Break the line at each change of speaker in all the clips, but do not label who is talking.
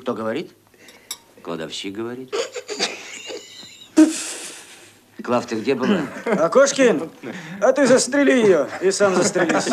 Кто говорит? Кладовщик говорит. Клав, ты где была?
Акошкин, а ты застрели ее и сам застрелись.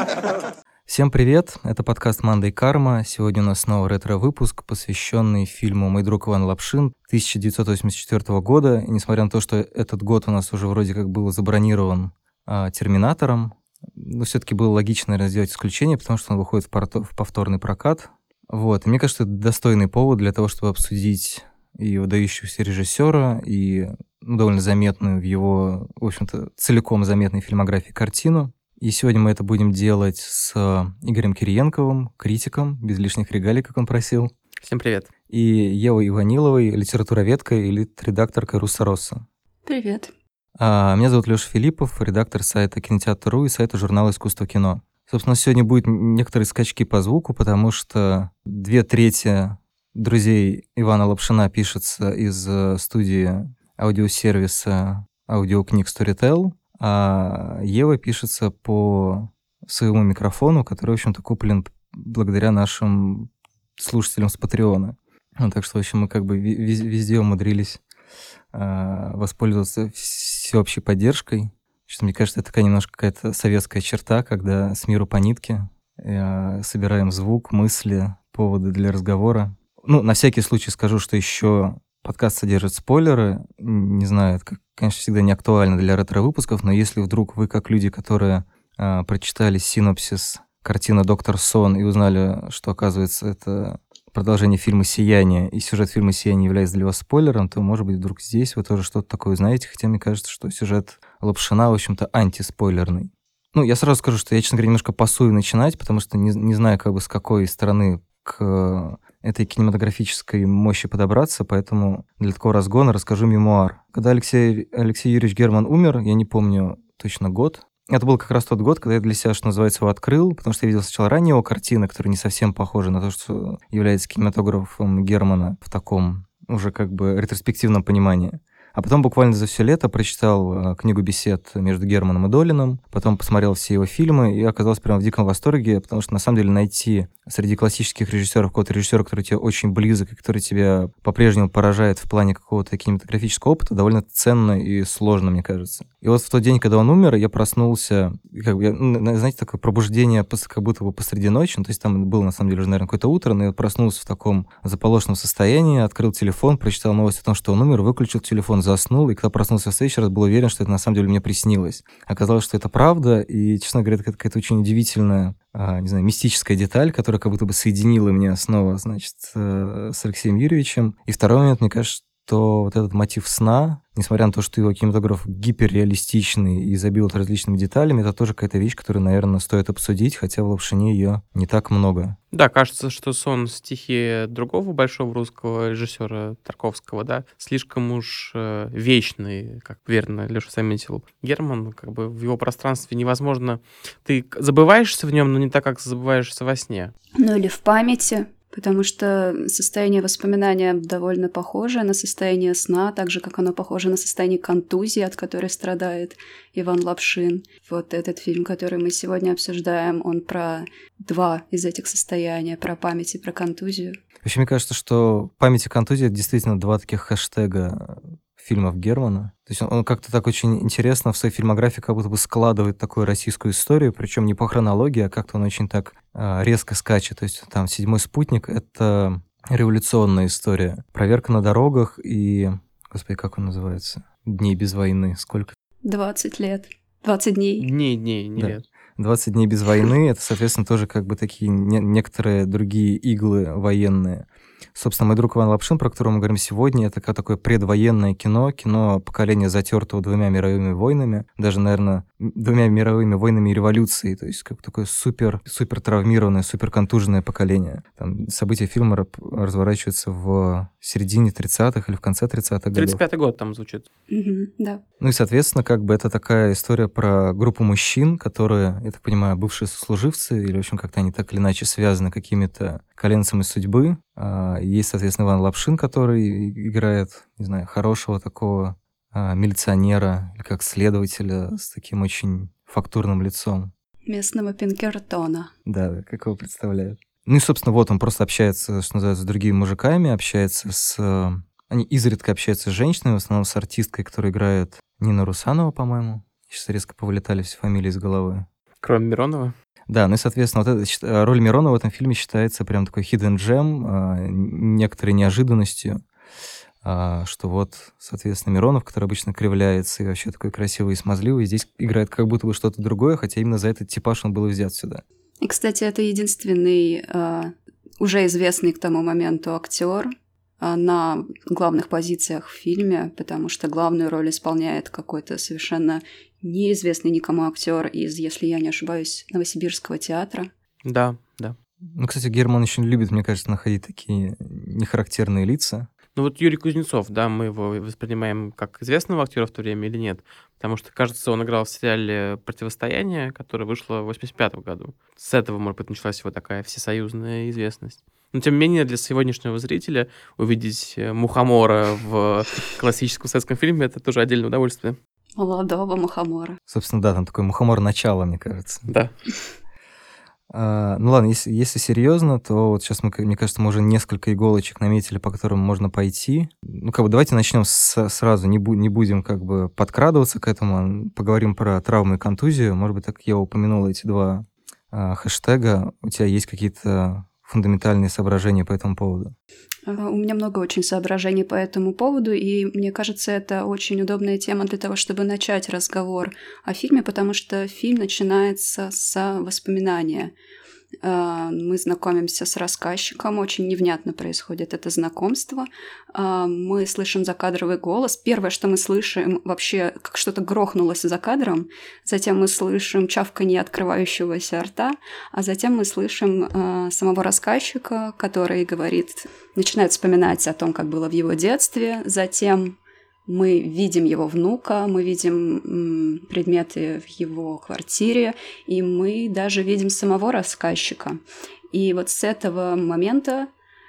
Всем привет, это подкаст «Манда и карма». Сегодня у нас снова ретро-выпуск, посвященный фильму «Мой друг Иван Лапшин» 1984 года. И несмотря на то, что этот год у нас уже вроде как был забронирован а, «Терминатором», но все-таки было логично, наверное, сделать исключение, потому что он выходит в, порто- в повторный прокат. Вот. И мне кажется, это достойный повод для того, чтобы обсудить и выдающегося режиссера, и ну, довольно заметную в его, в общем-то, целиком заметной фильмографии картину. И сегодня мы это будем делать с Игорем Кириенковым, критиком, без лишних регалий, как он просил.
Всем привет.
И Евой Иваниловой, литературоведкой и редакторкой Руссороса.
Привет.
А, меня зовут Леша Филиппов, редактор сайта Кинотеатр.ру и сайта журнала «Искусство кино». Собственно, сегодня будет некоторые скачки по звуку, потому что две трети друзей Ивана Лапшина пишется из э, студии аудиосервиса аудиокниг Storytel, а Ева пишется по своему микрофону, который, в общем-то, куплен благодаря нашим слушателям с Патреона. Ну, так что, в общем, мы как бы везде умудрились э, воспользоваться всеобщей поддержкой. Что мне кажется, это такая немножко какая-то советская черта, когда с миру по нитке э, собираем звук, мысли, поводы для разговора. Ну, на всякий случай скажу, что еще подкаст содержит спойлеры. Не знаю, это, конечно, всегда не актуально для ретро-выпусков, но если вдруг вы, как люди, которые э, прочитали синопсис картины «Доктор Сон» и узнали, что, оказывается, это продолжение фильма «Сияние», и сюжет фильма «Сияние» является для вас спойлером, то, может быть, вдруг здесь вы тоже что-то такое знаете, хотя мне кажется, что сюжет Лапшина, в общем-то, антиспойлерный. Ну, я сразу скажу, что я, честно говоря, немножко пасую начинать, потому что не, не знаю, как бы с какой стороны к этой кинематографической мощи подобраться, поэтому для такого разгона расскажу мемуар. Когда Алексей, Алексей Юрьевич Герман умер, я не помню точно год, это был как раз тот год, когда я для себя, что называется, его открыл, потому что я видел сначала ранние его картины, которые не совсем похожи на то, что является кинематографом Германа в таком уже как бы ретроспективном понимании. А потом буквально за все лето прочитал э, книгу бесед между Германом и Долином, потом посмотрел все его фильмы и оказался прямо в диком восторге, потому что на самом деле найти среди классических режиссеров какого-то режиссера, который тебе очень близок и который тебя по-прежнему поражает в плане какого-то кинематографического опыта, довольно ценно и сложно, мне кажется. И вот в тот день, когда он умер, я проснулся, как бы, ну, знаете, такое пробуждение как будто бы посреди ночи, ну, то есть там было, на самом деле, уже, наверное, какое-то утро, но я проснулся в таком заполошенном состоянии, открыл телефон, прочитал новость о том, что он умер, выключил телефон, заснул, и когда проснулся в следующий раз, был уверен, что это на самом деле мне приснилось. Оказалось, что это правда, и, честно говоря, это какая-то очень удивительная а, не знаю, мистическая деталь, которая как будто бы соединила меня снова, значит, э, с Алексеем Юрьевичем. И второй момент, мне кажется, что вот этот мотив сна, несмотря на то, что его кинематограф гиперреалистичный и забил различными деталями, это тоже какая-то вещь, которую, наверное, стоит обсудить, хотя в Лапшине ее не так много.
Да, кажется, что сон стихи другого большого русского режиссера Тарковского, да, слишком уж э, вечный, как верно Леша заметил. Герман, как бы в его пространстве невозможно... Ты забываешься в нем, но не так, как забываешься во сне.
Ну или в памяти потому что состояние воспоминания довольно похоже на состояние сна, так же, как оно похоже на состояние контузии, от которой страдает Иван Лапшин. Вот этот фильм, который мы сегодня обсуждаем, он про два из этих состояния, про память и про контузию.
Вообще, мне кажется, что память и контузия — это действительно два таких хэштега фильмов Германа. То есть он, он как-то так очень интересно в своей фильмографии как будто бы складывает такую российскую историю, причем не по хронологии, а как-то он очень так э, резко скачет. То есть там «Седьмой спутник» — это революционная история. Проверка на дорогах и... Господи, как он называется? «Дней без войны». Сколько?
20 лет. 20 дней.
Дней, дней, не да. лет.
20 дней без войны — это, соответственно, тоже как бы такие не, некоторые другие иглы военные. Собственно, мой друг Иван Лапшин, про которого мы говорим сегодня, это как такое предвоенное кино, кино поколения затертого двумя мировыми войнами, даже, наверное, двумя мировыми войнами и революцией, то есть как такое супер, супер травмированное, супер контуженное поколение. Там события фильма разворачиваются в середине 30-х или в конце 30-х годов.
35-й год там звучит.
Угу, да.
Ну и, соответственно, как бы это такая история про группу мужчин, которые, я так понимаю, бывшие сослуживцы, или, в общем, как-то они так или иначе связаны какими-то коленцами судьбы. А, есть, соответственно, Иван Лапшин, который играет, не знаю, хорошего такого а, милиционера или как следователя с таким очень фактурным лицом.
Местного Пинкертона.
Да, как его представляют. Ну и, собственно, вот он просто общается, что называется, с другими мужиками, общается с... э, Они изредка общаются с женщинами, в основном с артисткой, которая играет Нина Русанова, по-моему. Сейчас резко повылетали все фамилии из головы.
Кроме Миронова.
Да, ну и, соответственно, вот эта роль Миронова в этом фильме считается прям такой hidden gem, э, некоторой неожиданностью, а, что вот, соответственно, Миронов, который обычно кривляется и вообще такой красивый и смазливый, здесь играет как будто бы что-то другое, хотя именно за этот типаж он был взят сюда.
И, кстати, это единственный а, уже известный к тому моменту актер а, на главных позициях в фильме, потому что главную роль исполняет какой-то совершенно неизвестный никому актер из, если я не ошибаюсь, Новосибирского театра.
Да, да.
Ну, кстати, Герман очень любит, мне кажется, находить такие нехарактерные лица.
Ну вот Юрий Кузнецов, да, мы его воспринимаем как известного актера в то время или нет? Потому что, кажется, он играл в сериале «Противостояние», которое вышло в 85 году. С этого, может быть, началась его такая всесоюзная известность. Но, тем не менее, для сегодняшнего зрителя увидеть э, Мухомора в классическом советском фильме — это тоже отдельное удовольствие.
Молодого Мухомора.
Собственно, да, там такой мухомор начала, мне кажется.
Да.
А, ну ладно, если, если серьезно, то вот сейчас мы, мне кажется, мы уже несколько иголочек наметили, по которым можно пойти. Ну, как бы давайте начнем с- сразу, не, бу- не будем как бы подкрадываться к этому, поговорим про травму и контузию. Может быть, так я упомянул эти два а, хэштега. У тебя есть какие-то фундаментальные соображения по этому поводу?
А, У меня много очень соображений по этому поводу, и мне кажется, это очень удобная тема для того, чтобы начать разговор о фильме, потому что фильм начинается с воспоминания. А, Мы знакомимся с рассказчиком, очень невнятно происходит это знакомство. А, Мы слышим закадровый голос. Первое, что мы слышим, вообще как что-то грохнулось за кадром. Затем мы слышим чавканье открывающегося рта, а затем мы слышим а, самого рассказчика, который говорит, начинает вспоминать о том, как было в его детстве. Затем мы видим его внука, мы видим предметы в его квартире, и мы даже видим самого рассказчика. И вот с этого момента,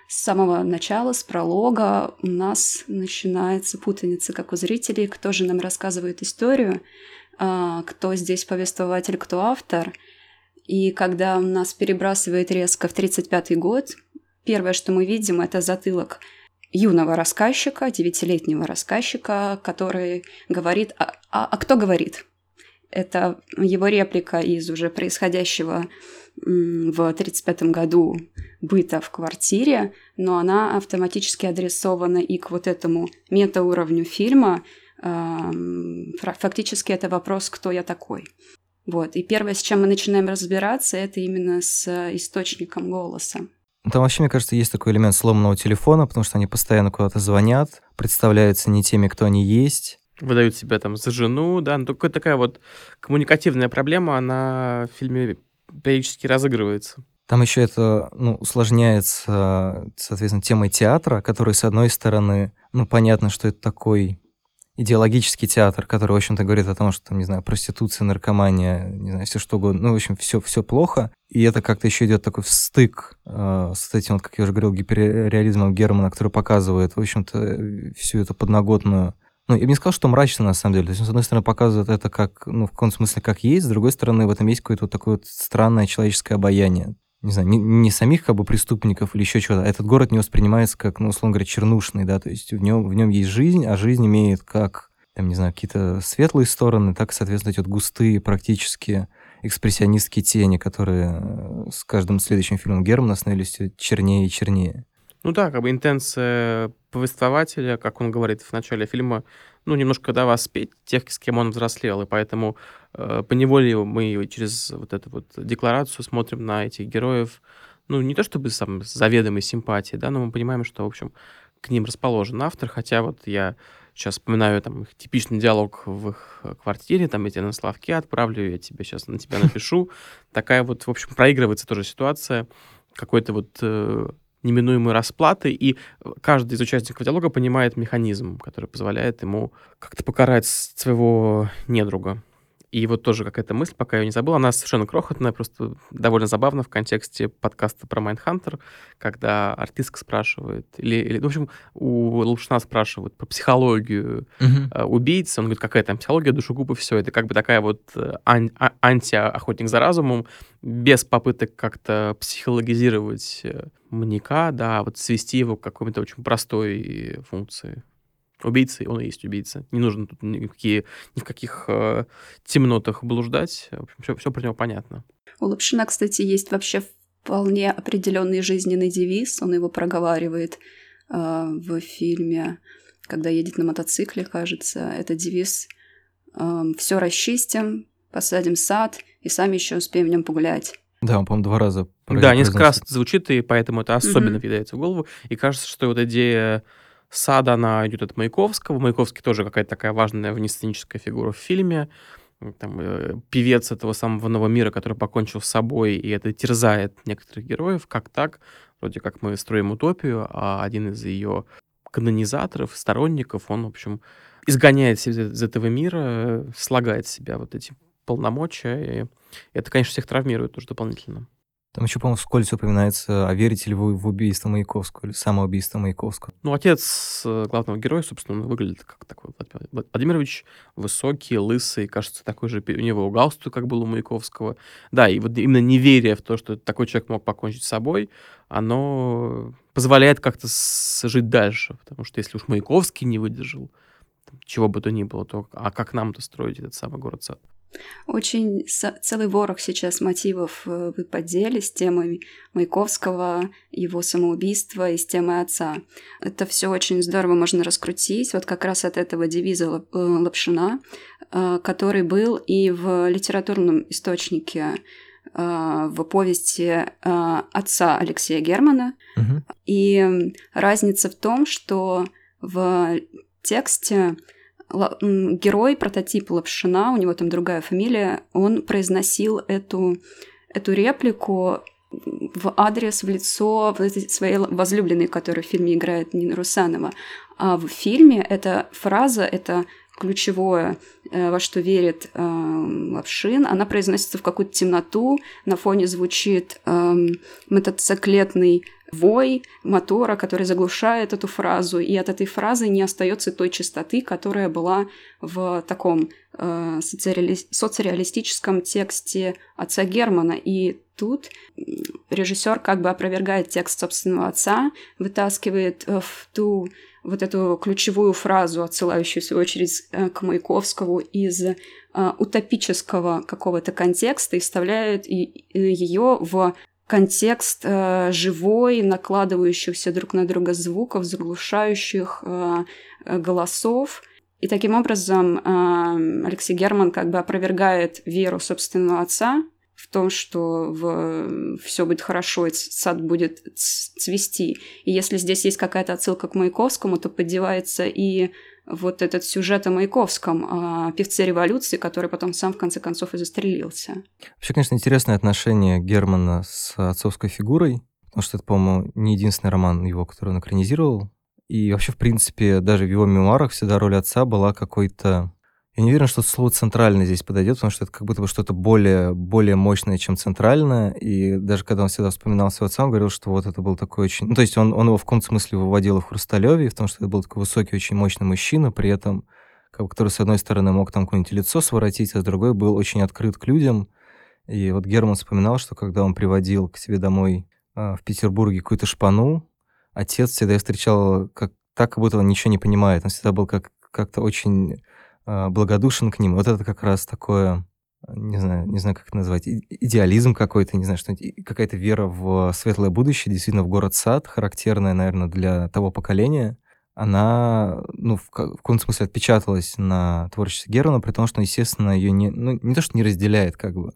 с самого начала, с пролога, у нас начинается путаница, как у зрителей, кто же нам рассказывает историю, а, кто здесь повествователь, кто автор. И когда нас перебрасывает резко в 1935 год, первое, что мы видим, это затылок юного рассказчика, девятилетнего рассказчика, который говорит... А, а- а кто говорит? Это его реплика из уже происходящего в 1935 году быта в квартире, но она автоматически адресована и к вот этому метауровню фильма. Фактически это вопрос «Кто я такой?». Вот. И первое, с чем мы начинаем разбираться, это именно с источником голоса.
Ну, Там вообще, мне кажется, есть такой элемент сломанного телефона, потому что они постоянно куда-то звонят, представляются не теми, кто они есть.
Выдают себя там за жену, да. Ну, только такая вот коммуникативная проблема, она в фильме периодически разыгрывается.
Там еще это ну, усложняется, соответственно, темой театра, который, с одной стороны, ну, понятно, что это такой идеологический театр, который, в общем-то, говорит о том, что, там, не знаю, проституция, наркомания, не знаю, все что угодно, ну, в общем, все, все плохо. И это как-то еще идет такой встык э, с этим, вот, как я уже говорил, гиперреализмом Германа, который показывает, в общем-то, всю эту подноготную ну, я бы не сказал, что мрачно, на самом деле. То есть, он, с одной стороны, показывает это как, ну, в каком смысле, как есть, с другой стороны, в этом есть какое-то вот такое вот странное человеческое обаяние. Не знаю, не, не самих как бы преступников или еще чего-то, а этот город не воспринимается как, ну, условно говоря, чернушный, да, то есть в нем, в нем есть жизнь, а жизнь имеет как, там, не знаю, какие-то светлые стороны, так, соответственно, эти вот густые, практически экспрессионистские тени, которые э, с каждым следующим фильмом Германа становились чернее и чернее.
Ну да, как бы интенция повествователя, как он говорит в начале фильма, ну, немножко, да, воспеть тех, с кем он взрослел, и поэтому э, поневоле мы через вот эту вот декларацию смотрим на этих героев, ну, не то чтобы сам с заведомой симпатией, да, но мы понимаем, что, в общем, к ним расположен автор, хотя вот я сейчас вспоминаю там их типичный диалог в их квартире, там тебя на словке отправлю, я тебе сейчас на тебя напишу. Такая вот, в общем, проигрывается тоже ситуация. Какой-то вот э, неминуемой расплаты, и каждый из участников диалога понимает механизм, который позволяет ему как-то покарать своего недруга. И вот тоже какая-то мысль, пока я не забыл, она совершенно крохотная, просто довольно забавно в контексте подкаста про Майндхантер, когда артистка спрашивает, или, или в общем, у Лапшина спрашивают про психологию э, убийцы, он говорит, какая там психология, душегуб и все. Это как бы такая вот э, ан- а- анти-охотник за разумом, без попыток как-то психологизировать э, маньяка, да, вот свести его к какой-то очень простой функции. Убийца, он и есть убийца. Не нужно тут никакие, ни в каких э, темнотах блуждать. В общем, все, все про него понятно.
У Лапшина, кстати, есть вообще вполне определенный жизненный девиз. Он его проговаривает э, в фильме, когда едет на мотоцикле, кажется. Это девиз э, «Все расчистим, посадим сад и сами еще успеем в нем погулять».
Да, он, по-моему, два раза
Да, несколько раз звучит, и поэтому это особенно mm-hmm. въедается в голову. И кажется, что вот идея сада, она идет от Маяковского. Маяковский тоже какая-то такая важная внесценическая фигура в фильме. Там, э, певец этого самого нового мира, который покончил с собой, и это терзает некоторых героев. Как так? Вроде как мы строим утопию, а один из ее канонизаторов, сторонников, он, в общем, изгоняет себя из этого мира, слагает себя вот эти полномочия, и это, конечно, всех травмирует тоже дополнительно.
Там еще, по-моему, вскользь упоминается, а верите ли вы в убийство Маяковского или самоубийство Маяковского?
Ну, отец э, главного героя, собственно, выглядит как такой Владимир Владимирович, высокий, лысый, кажется, такой же, у него галстук, как был у Маяковского. Да, и вот именно неверие в то, что такой человек мог покончить с собой, оно позволяет как-то жить дальше, потому что если уж Маяковский не выдержал, чего бы то ни было, то а как нам-то строить этот самый город-сад?
Очень целый ворох сейчас мотивов э, вы поддели с темой Маяковского, его самоубийства и с темой отца. Это все очень здорово можно раскрутить. Вот как раз от этого девиза э, Лапшина, э, который был и в литературном источнике в повести отца Алексея Германа.
Угу.
И разница в том, что в тексте герой, прототип Лапшина, у него там другая фамилия, он произносил эту, эту реплику в адрес, в лицо своей возлюбленной, которая в фильме играет Нина Русанова. А в фильме эта фраза, это ключевое, э, во что верит э, Лапшин, она произносится в какую-то темноту, на фоне звучит э, мотоциклетный вой мотора, который заглушает эту фразу, и от этой фразы не остается той чистоты, которая была в таком э, социали... соцреалистическом тексте отца Германа. И тут режиссер как бы опровергает текст собственного отца, вытаскивает э, в ту вот эту ключевую фразу, отсылающую, в свою очередь, э, к Маяковскому из э, утопического какого-то контекста и вставляет ее в контекст э, живой, накладывающихся друг на друга звуков, заглушающих э, э, голосов. И таким образом э, Алексей Герман как бы опровергает веру собственного отца в том, что в... все будет хорошо, и сад будет цвести. И если здесь есть какая-то отсылка к Маяковскому, то поддевается и вот этот сюжет о Маяковском, о певце революции, который потом сам в конце концов и застрелился.
Вообще, конечно, интересное отношение Германа с отцовской фигурой, потому что это, по-моему, не единственный роман его, который он экранизировал. И вообще, в принципе, даже в его мемуарах всегда роль отца была какой-то я не уверен, что слово «центральный» здесь подойдет, потому что это как будто бы что-то более, более мощное, чем центральное. И даже когда он всегда вспоминал своего отца, он говорил, что вот это был такой очень... Ну, то есть он, он его в каком-то смысле выводил в Хрусталеве, том, что это был такой высокий, очень мощный мужчина, при этом, который, с одной стороны, мог там какое-нибудь лицо своротить, а с другой был очень открыт к людям. И вот Герман вспоминал, что когда он приводил к себе домой э, в Петербурге какую-то шпану, отец всегда встречал как, так, как будто он ничего не понимает. Он всегда был как, как-то очень а, благодушен к ним. Вот это как раз такое, не знаю, не знаю, как это назвать, идеализм какой-то, не знаю, что какая-то вера в светлое будущее, действительно в город-сад, характерная, наверное, для того поколения. Она, ну, в, в каком-то смысле отпечаталась на творчестве Германа, при том, что, естественно, ее не, ну, не то, что не разделяет, как бы,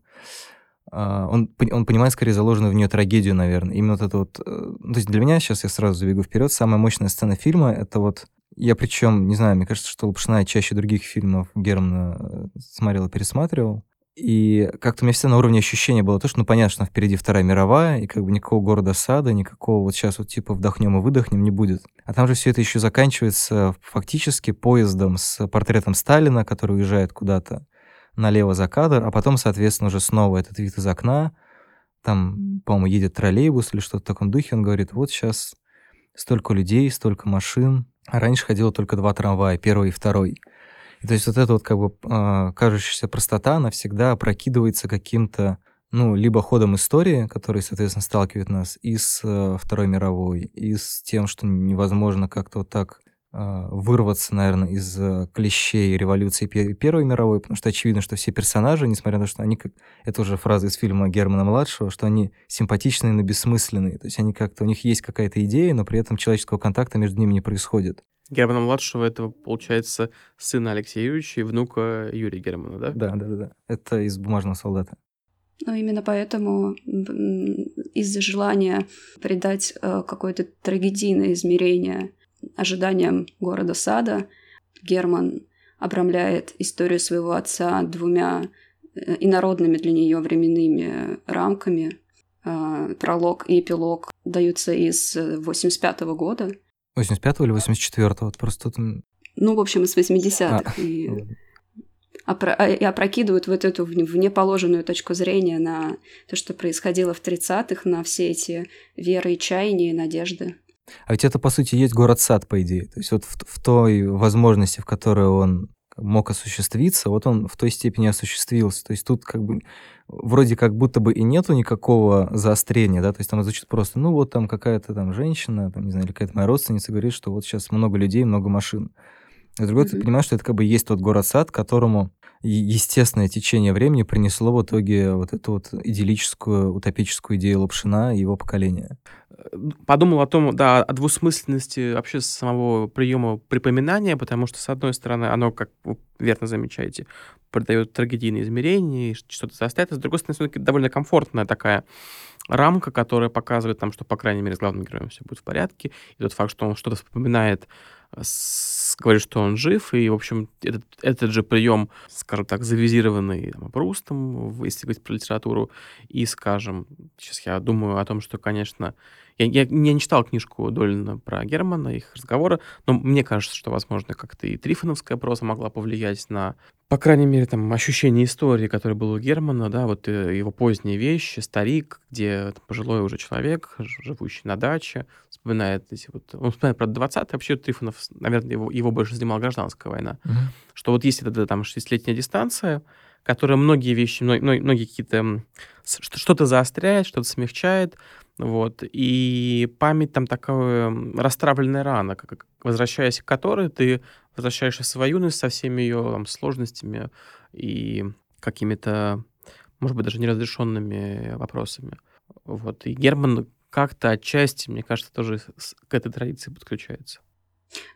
Uh, он, он понимает скорее заложенную в нее трагедию, наверное. Именно вот это вот... Uh, то есть для меня, сейчас я сразу забегу вперед, самая мощная сцена фильма — это вот я причем, не знаю, мне кажется, что Лапшина чаще других фильмов Германа э, смотрел и пересматривал. И как-то у меня всегда на уровне ощущения было то, что, ну, понятно, что впереди Вторая мировая, и как бы никакого города сада, никакого вот сейчас вот типа вдохнем и выдохнем не будет. А там же все это еще заканчивается фактически поездом с портретом Сталина, который уезжает куда-то налево за кадр, а потом, соответственно, уже снова этот вид из окна, там, по-моему, едет троллейбус или что-то в таком духе, он говорит, вот сейчас столько людей, столько машин, а раньше ходило только два трамвая, первый и второй. И то есть вот эта вот как бы э, кажущаяся простота, она всегда опрокидывается каким-то, ну, либо ходом истории, который, соответственно, сталкивает нас и с э, Второй мировой, и с тем, что невозможно как-то вот так а, вырваться, наверное, из э, клещей революции Первой мировой, потому что очевидно, что все персонажи, несмотря на то, что они, как это уже фраза из фильма Германа-младшего, что они симпатичные, но бессмысленные. То есть они как-то, у них есть какая-то идея, но при этом человеческого контакта между ними не происходит.
Германа-младшего это, получается, сына Алексея Юрьевича и внука Юрия Германа, да?
Да, да, да. да. Это из «Бумажного солдата».
Ну, именно поэтому из-за желания придать э, какое-то трагедийное измерение ожиданиям города Сада Герман обрамляет историю своего отца двумя э, инородными для нее временными рамками. А, пролог и эпилог даются из 85 -го года.
85 или 84 Вот просто тут...
Ну, в общем, из 80-х. А. И, опро- а, и опрокидывают вот эту внеположенную точку зрения на то, что происходило в 30-х, на все эти веры и чаяния и надежды.
А ведь это, по сути, есть город-сад, по идее. То есть вот в, в той возможности, в которой он мог осуществиться, вот он в той степени осуществился. То есть тут как бы вроде как будто бы и нету никакого заострения, да, то есть там звучит просто, ну вот там какая-то там женщина, там, не знаю, или какая-то моя родственница говорит, что вот сейчас много людей, много машин. А с другой mm-hmm. ты понимаешь, что это как бы есть тот город-сад, которому естественное течение времени принесло в итоге вот эту вот идиллическую, утопическую идею Лапшина и его поколения.
Подумал о том, да, о двусмысленности вообще самого приема припоминания, потому что, с одной стороны, оно, как вы верно замечаете, придает трагедийные измерения, что-то заставит, а с другой стороны, все-таки довольно комфортная такая рамка, которая показывает там, что, по крайней мере, с главным героем все будет в порядке, и тот факт, что он что-то вспоминает с, говорит, что он жив, и, в общем, этот, этот же прием, скажем так, завизированный там, Прустом, если говорить про литературу, и, скажем, сейчас я думаю о том, что, конечно, я, я, я не читал книжку Долина про Германа, их разговоры, но мне кажется, что, возможно, как-то и Трифоновская проза могла повлиять на, по крайней мере, там, ощущение истории, которое было у Германа, да, вот э, его поздние вещи, старик, где там, пожилой уже человек, живущий на даче, вспоминает эти вот... Он вспоминает про 20 вообще Трифонов, наверное, его, его больше занимала гражданская война. Угу. Что вот есть эта там 6-летняя дистанция, которая многие вещи, многие, многие какие-то... Что-то заостряет, что-то смягчает, вот. И память там такая расстравленная рана, как, возвращаясь к которой ты возвращаешься в свою юность со всеми ее там, сложностями и какими-то, может быть, даже неразрешенными вопросами. Вот. И Герман как-то отчасти, мне кажется, тоже к этой традиции подключается.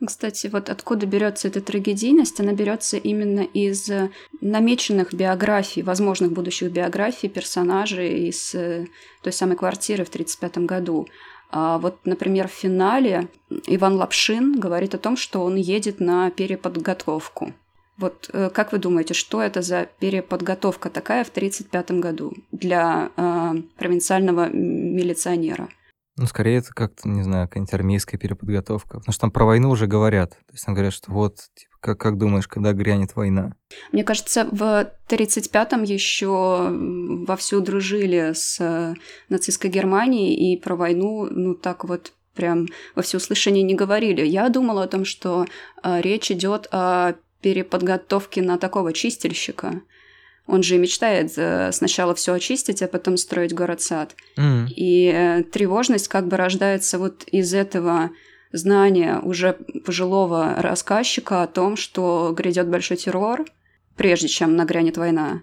Кстати, вот откуда берется эта трагедийность? Она берется именно из э, намеченных биографий, возможных будущих биографий персонажей из э, той самой квартиры в 1935 году. А вот, например, в финале Иван Лапшин говорит о том, что он едет на переподготовку. Вот э, как вы думаете, что это за переподготовка такая в 1935 году для э, провинциального милиционера?
Ну, скорее, это как-то, не знаю, какая-нибудь армейская переподготовка. Потому что там про войну уже говорят. То есть там говорят, что вот, типа, как, как думаешь, когда грянет война?
Мне кажется, в 35-м еще вовсю дружили с нацистской Германией, и про войну, ну, так вот прям во всеуслышание не говорили. Я думала о том, что э, речь идет о переподготовке на такого чистильщика. Он же мечтает э, сначала все очистить, а потом строить город-сад. Mm. И э, тревожность как бы рождается вот из этого знания уже пожилого рассказчика о том, что грядет большой террор, прежде чем нагрянет война.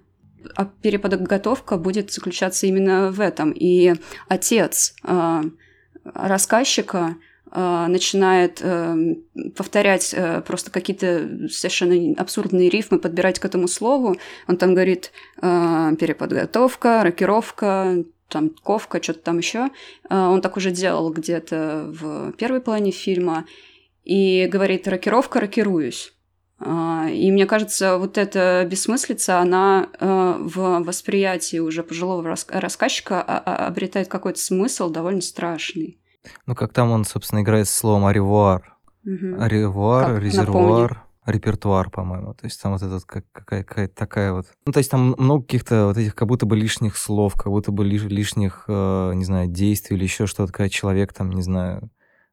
А переподготовка будет заключаться именно в этом. И отец э, рассказчика начинает э, повторять э, просто какие-то совершенно абсурдные рифмы, подбирать к этому слову. Он там говорит переподготовка, рокировка, там ковка, что-то там еще. Он так уже делал где-то в первой половине фильма. И говорит рокировка, рокируюсь. И мне кажется, вот эта бессмыслица, она в восприятии уже пожилого рассказчика а, а, обретает какой-то смысл довольно страшный.
Ну, как там он, собственно, играет с словом «аревуар». Угу. Аревуар, резервуар. репертуар, по-моему. То есть там вот этот как, какая, какая-то такая вот... Ну, то есть там много каких-то вот этих как будто бы лишних слов, как будто бы лиш, лишних, э, не знаю, действий или еще что-то, когда человек там, не знаю,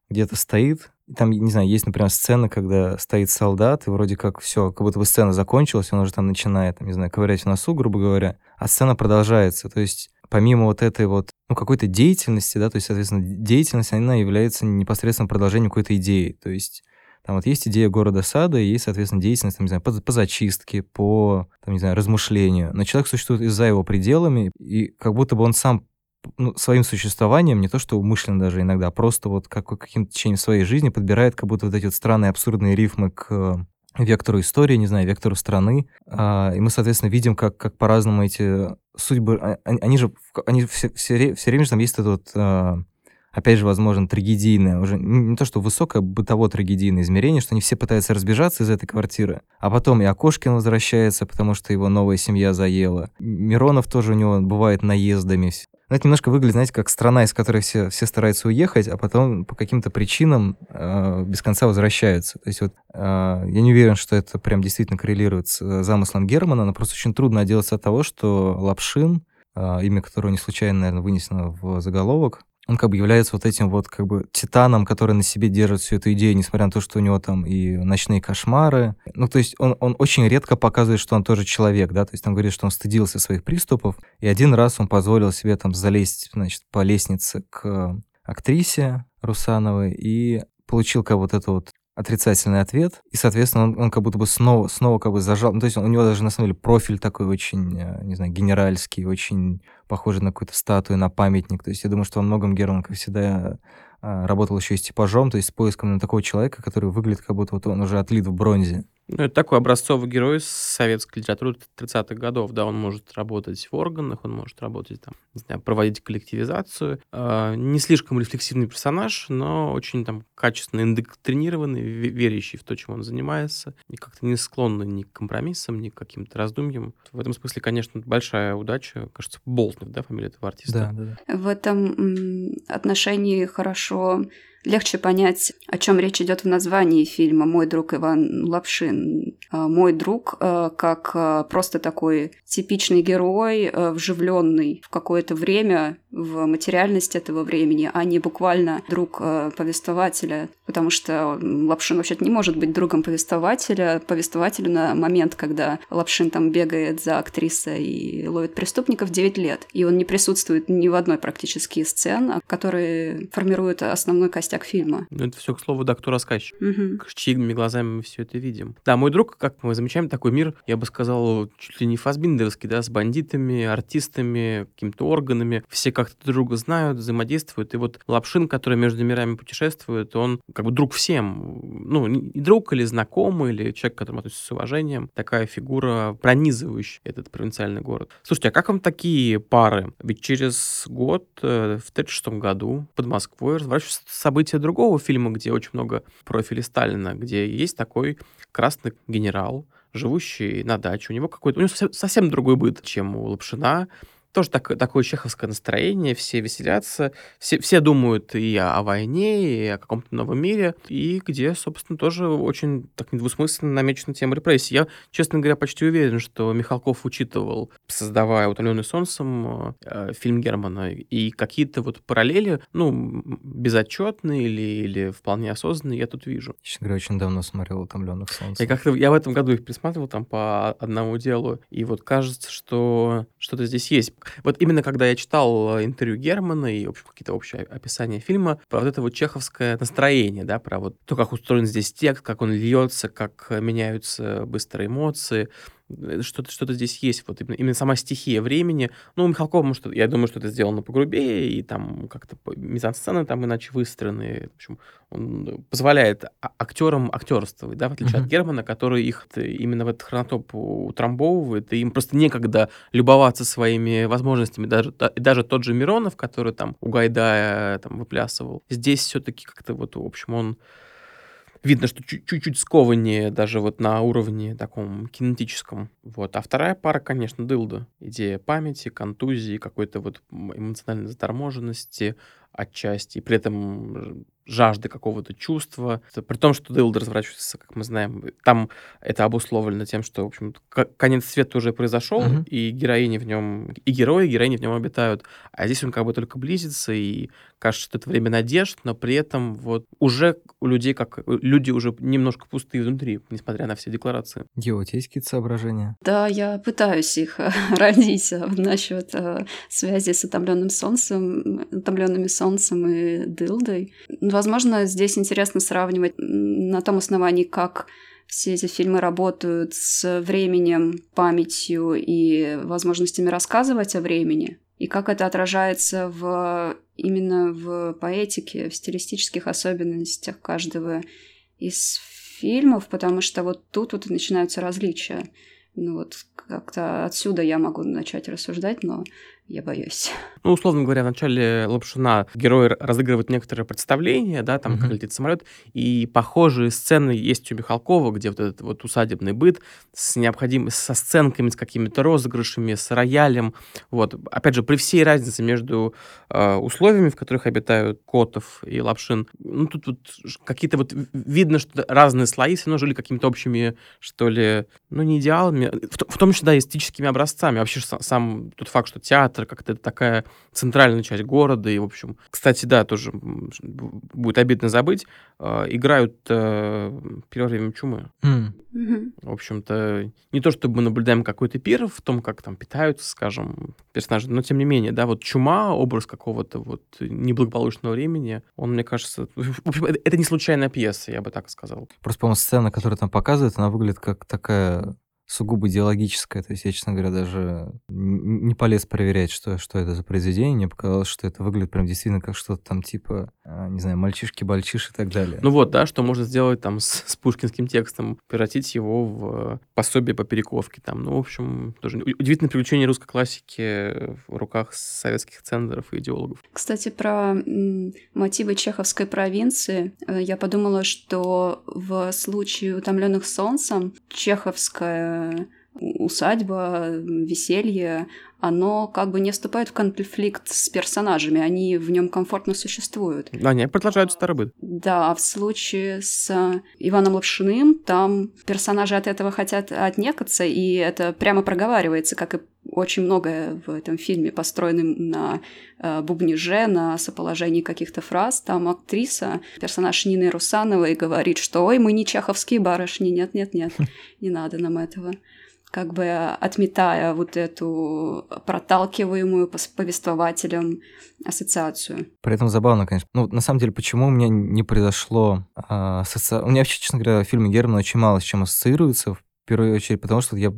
где-то стоит, там, не знаю, есть, например, сцена, когда стоит солдат, и вроде как все, как будто бы сцена закончилась, он уже там начинает, там, не знаю, ковырять в носу, грубо говоря, а сцена продолжается. То есть помимо вот этой вот, ну, какой-то деятельности, да, то есть, соответственно, деятельность, она является непосредственно продолжением какой-то идеи. То есть там вот есть идея города сада, и есть, соответственно, деятельность, там, не знаю, по, по зачистке, по, там, не знаю, размышлению. Но человек существует и за его пределами, и как будто бы он сам ну, своим существованием, не то что умышленно даже иногда, а просто вот как, каким-то течением своей жизни подбирает как будто вот эти вот странные абсурдные рифмы к вектору истории, не знаю, вектору страны. А, и мы, соответственно, видим, как, как по-разному эти судьбы... А, они, они же они все, все, все время же там есть этот вот а, опять же, возможно, трагедийное, уже не то, что высокое бытово трагедийное измерение, что они все пытаются разбежаться из этой квартиры, а потом и Окошкин возвращается, потому что его новая семья заела. Миронов тоже у него бывает наездами. Но это немножко выглядит, знаете, как страна, из которой все, все стараются уехать, а потом по каким-то причинам э, без конца возвращаются. То есть вот э, я не уверен, что это прям действительно коррелирует с э, замыслом Германа, но просто очень трудно отделаться от того, что Лапшин, э, имя которого не случайно, наверное, вынесено в заголовок, он как бы является вот этим вот как бы титаном, который на себе держит всю эту идею, несмотря на то, что у него там и ночные кошмары. Ну, то есть он, он очень редко показывает, что он тоже человек, да, то есть он говорит, что он стыдился своих приступов, и один раз он позволил себе там залезть, значит, по лестнице к актрисе Русановой и получил как вот эту вот отрицательный ответ, и, соответственно, он, он как будто бы снова, снова как бы зажал. Ну, то есть он, у него даже, на самом деле, профиль такой очень, э, не знаю, генеральский, очень похожий на какую-то статую, на памятник. То есть я думаю, что во многом Герман, как всегда, э, работал еще и с типажом, то есть с поиском на такого человека, который выглядит, как будто вот он уже отлит в бронзе.
Ну, это такой образцовый герой советской литературы 30-х годов, да, он может работать в органах, он может работать там, не знаю, проводить коллективизацию. Э, не слишком рефлексивный персонаж, но очень там качественно индоктринированный, верящий в то, чем он занимается, и как-то не склонный ни к компромиссам, ни к каким-то раздумьям. В этом смысле, конечно, большая удача. Кажется, Болтнев, да, фамилия этого артиста?
Да, да, да.
В этом отношении хорошо легче понять, о чем речь идет в названии фильма «Мой друг Иван Лапшин». А, «Мой друг» а, как а, просто такой типичный герой, вживленный в какое-то время в материальность этого времени, а не буквально друг повествователя, потому что Лапшин вообще-то не может быть другом повествователя. Повествователю на момент, когда Лапшин там бегает за актрисой и ловит преступников 9 лет, и он не присутствует ни в одной практически сцене, которые формируют основной костяк костяк фильма.
Ну, это все, к слову, да, кто рассказчик.
Угу.
Чьими глазами мы все это видим. Да, мой друг, как мы замечаем, такой мир, я бы сказал, чуть ли не фасбиндерский, да, с бандитами, артистами, какими-то органами. Все как-то друг друга знают, взаимодействуют. И вот Лапшин, который между мирами путешествует, он как бы друг всем. Ну, и друг или знакомый, или человек, к которому относится с уважением. Такая фигура, пронизывающая этот провинциальный город. Слушайте, а как вам такие пары? Ведь через год, э, в 1936 году, под Москвой разворачиваются события события другого фильма, где очень много профилей Сталина, где есть такой красный генерал, живущий на даче. У него какой-то... У него совсем, совсем другой быт, чем у Лапшина тоже так, такое чеховское настроение, все веселятся, все, все думают и о, о войне, и о каком-то новом мире, и где, собственно, тоже очень так недвусмысленно намечена тема репрессий. Я, честно говоря, почти уверен, что Михалков учитывал, создавая «Утомленный солнцем» э, фильм Германа, и какие-то вот параллели, ну, безотчетные или, или вполне осознанные я тут вижу.
Честно говоря, очень давно смотрел «Утомленных солнцем».
Я как-то, я в этом году их присматривал там по одному делу, и вот кажется, что что-то здесь есть. Вот именно когда я читал э, интервью Германа и общем, какие-то общие описания фильма, про вот это вот чеховское настроение, да, про вот то, как устроен здесь текст, как он льется, как меняются быстрые эмоции, Э, что-то что здесь есть, вот именно, именно сама стихия времени. Ну, у Михалкова, может, я думаю, что это сделано погрубее, и там как-то мизансцены там иначе выстроены. В общем, он позволяет а, актерам актерствовать, да, в отличие uh-huh. от Германа, который их именно в этот хронотоп утрамбовывает, и им просто некогда любоваться своими возможностями. Даже, даже тот же Миронов, который там у Гайдая там выплясывал, здесь все-таки как-то вот, в общем, он видно, что чуть-чуть скованнее даже вот на уровне таком кинетическом. Вот. А вторая пара, конечно, дылда. Идея памяти, контузии, какой-то вот эмоциональной заторможенности отчасти. И при этом жажды какого-то чувства. При том, что Дылда разворачивается, как мы знаем, там это обусловлено тем, что, в общем, конец света уже произошел, угу. и героини в нем, и герои, и героини в нем обитают. А здесь он как бы только близится, и кажется, что это время надежд, но при этом вот уже у людей как люди уже немножко пустые внутри, несмотря на все декларации.
У тебя есть какие-то соображения?
Да, я пытаюсь их родить а, насчет э, связи с утомленным солнцем, утомленными солнцем и дылдой. Возможно, здесь интересно сравнивать на том основании, как все эти фильмы работают с временем, памятью и возможностями рассказывать о времени, и как это отражается в, именно в поэтике, в стилистических особенностях каждого из фильмов, потому что вот тут вот начинаются различия. Ну вот как-то отсюда я могу начать рассуждать, но я боюсь.
Ну, условно говоря, в начале Лапшина герой разыгрывает некоторое представление, да, там, mm-hmm. как летит самолет, и похожие сцены есть у Михалкова, где вот этот вот усадебный быт с необходимым, со сценками, с какими-то розыгрышами, с роялем, вот. Опять же, при всей разнице между э, условиями, в которых обитают Котов и Лапшин, ну, тут вот какие-то вот, видно, что разные слои все равно жили какими-то общими, что ли, ну, не идеалами, в, в том числе, да, эстетическими образцами. Вообще сам, сам тот факт, что театр театр, как-то это такая центральная часть города. И, в общем, кстати, да, тоже будет обидно забыть, э, играют э, «Первое время чумы». Mm. Mm-hmm. В общем-то, не то чтобы мы наблюдаем какой-то пир в том, как там питаются, скажем, персонажи, но тем не менее, да, вот чума, образ какого-то вот неблагополучного времени, он, мне кажется, в общем, это, это не случайная пьеса, я бы так сказал.
Просто, по-моему, сцена, которую там показывают, она выглядит как такая сугубо идеологическое. То есть я, честно говоря, даже не полез проверять, что, что это за произведение. Мне показалось, что это выглядит прям действительно как что-то там типа, а, не знаю, мальчишки-бальчиш и так далее.
Ну вот, да, что можно сделать там с, с пушкинским текстом, превратить его в пособие по перековке там. Ну, в общем, тоже удивительное приключение русской классики в руках советских центров и идеологов.
Кстати, про мотивы чеховской провинции э, я подумала, что в случае «Утомленных солнцем» чеховская uh, усадьба, веселье, оно как бы не вступает в конфликт с персонажами, они в нем комфортно существуют.
Они продолжают старый быт.
Да, а в случае с Иваном Лапшиным там персонажи от этого хотят отнекаться, и это прямо проговаривается, как и очень многое в этом фильме построено на э, бубниже, на соположении каких-то фраз. Там актриса, персонаж Нины Русановой, говорит, что «Ой, мы не чеховские барышни, нет-нет-нет, не надо нам этого» как бы отметая вот эту проталкиваемую повествователем ассоциацию.
При этом забавно, конечно. Ну, на самом деле, почему у меня не произошло а, ассоци... У меня вообще, честно говоря, фильмы Германа очень мало с чем ассоциируются первую очередь, потому что я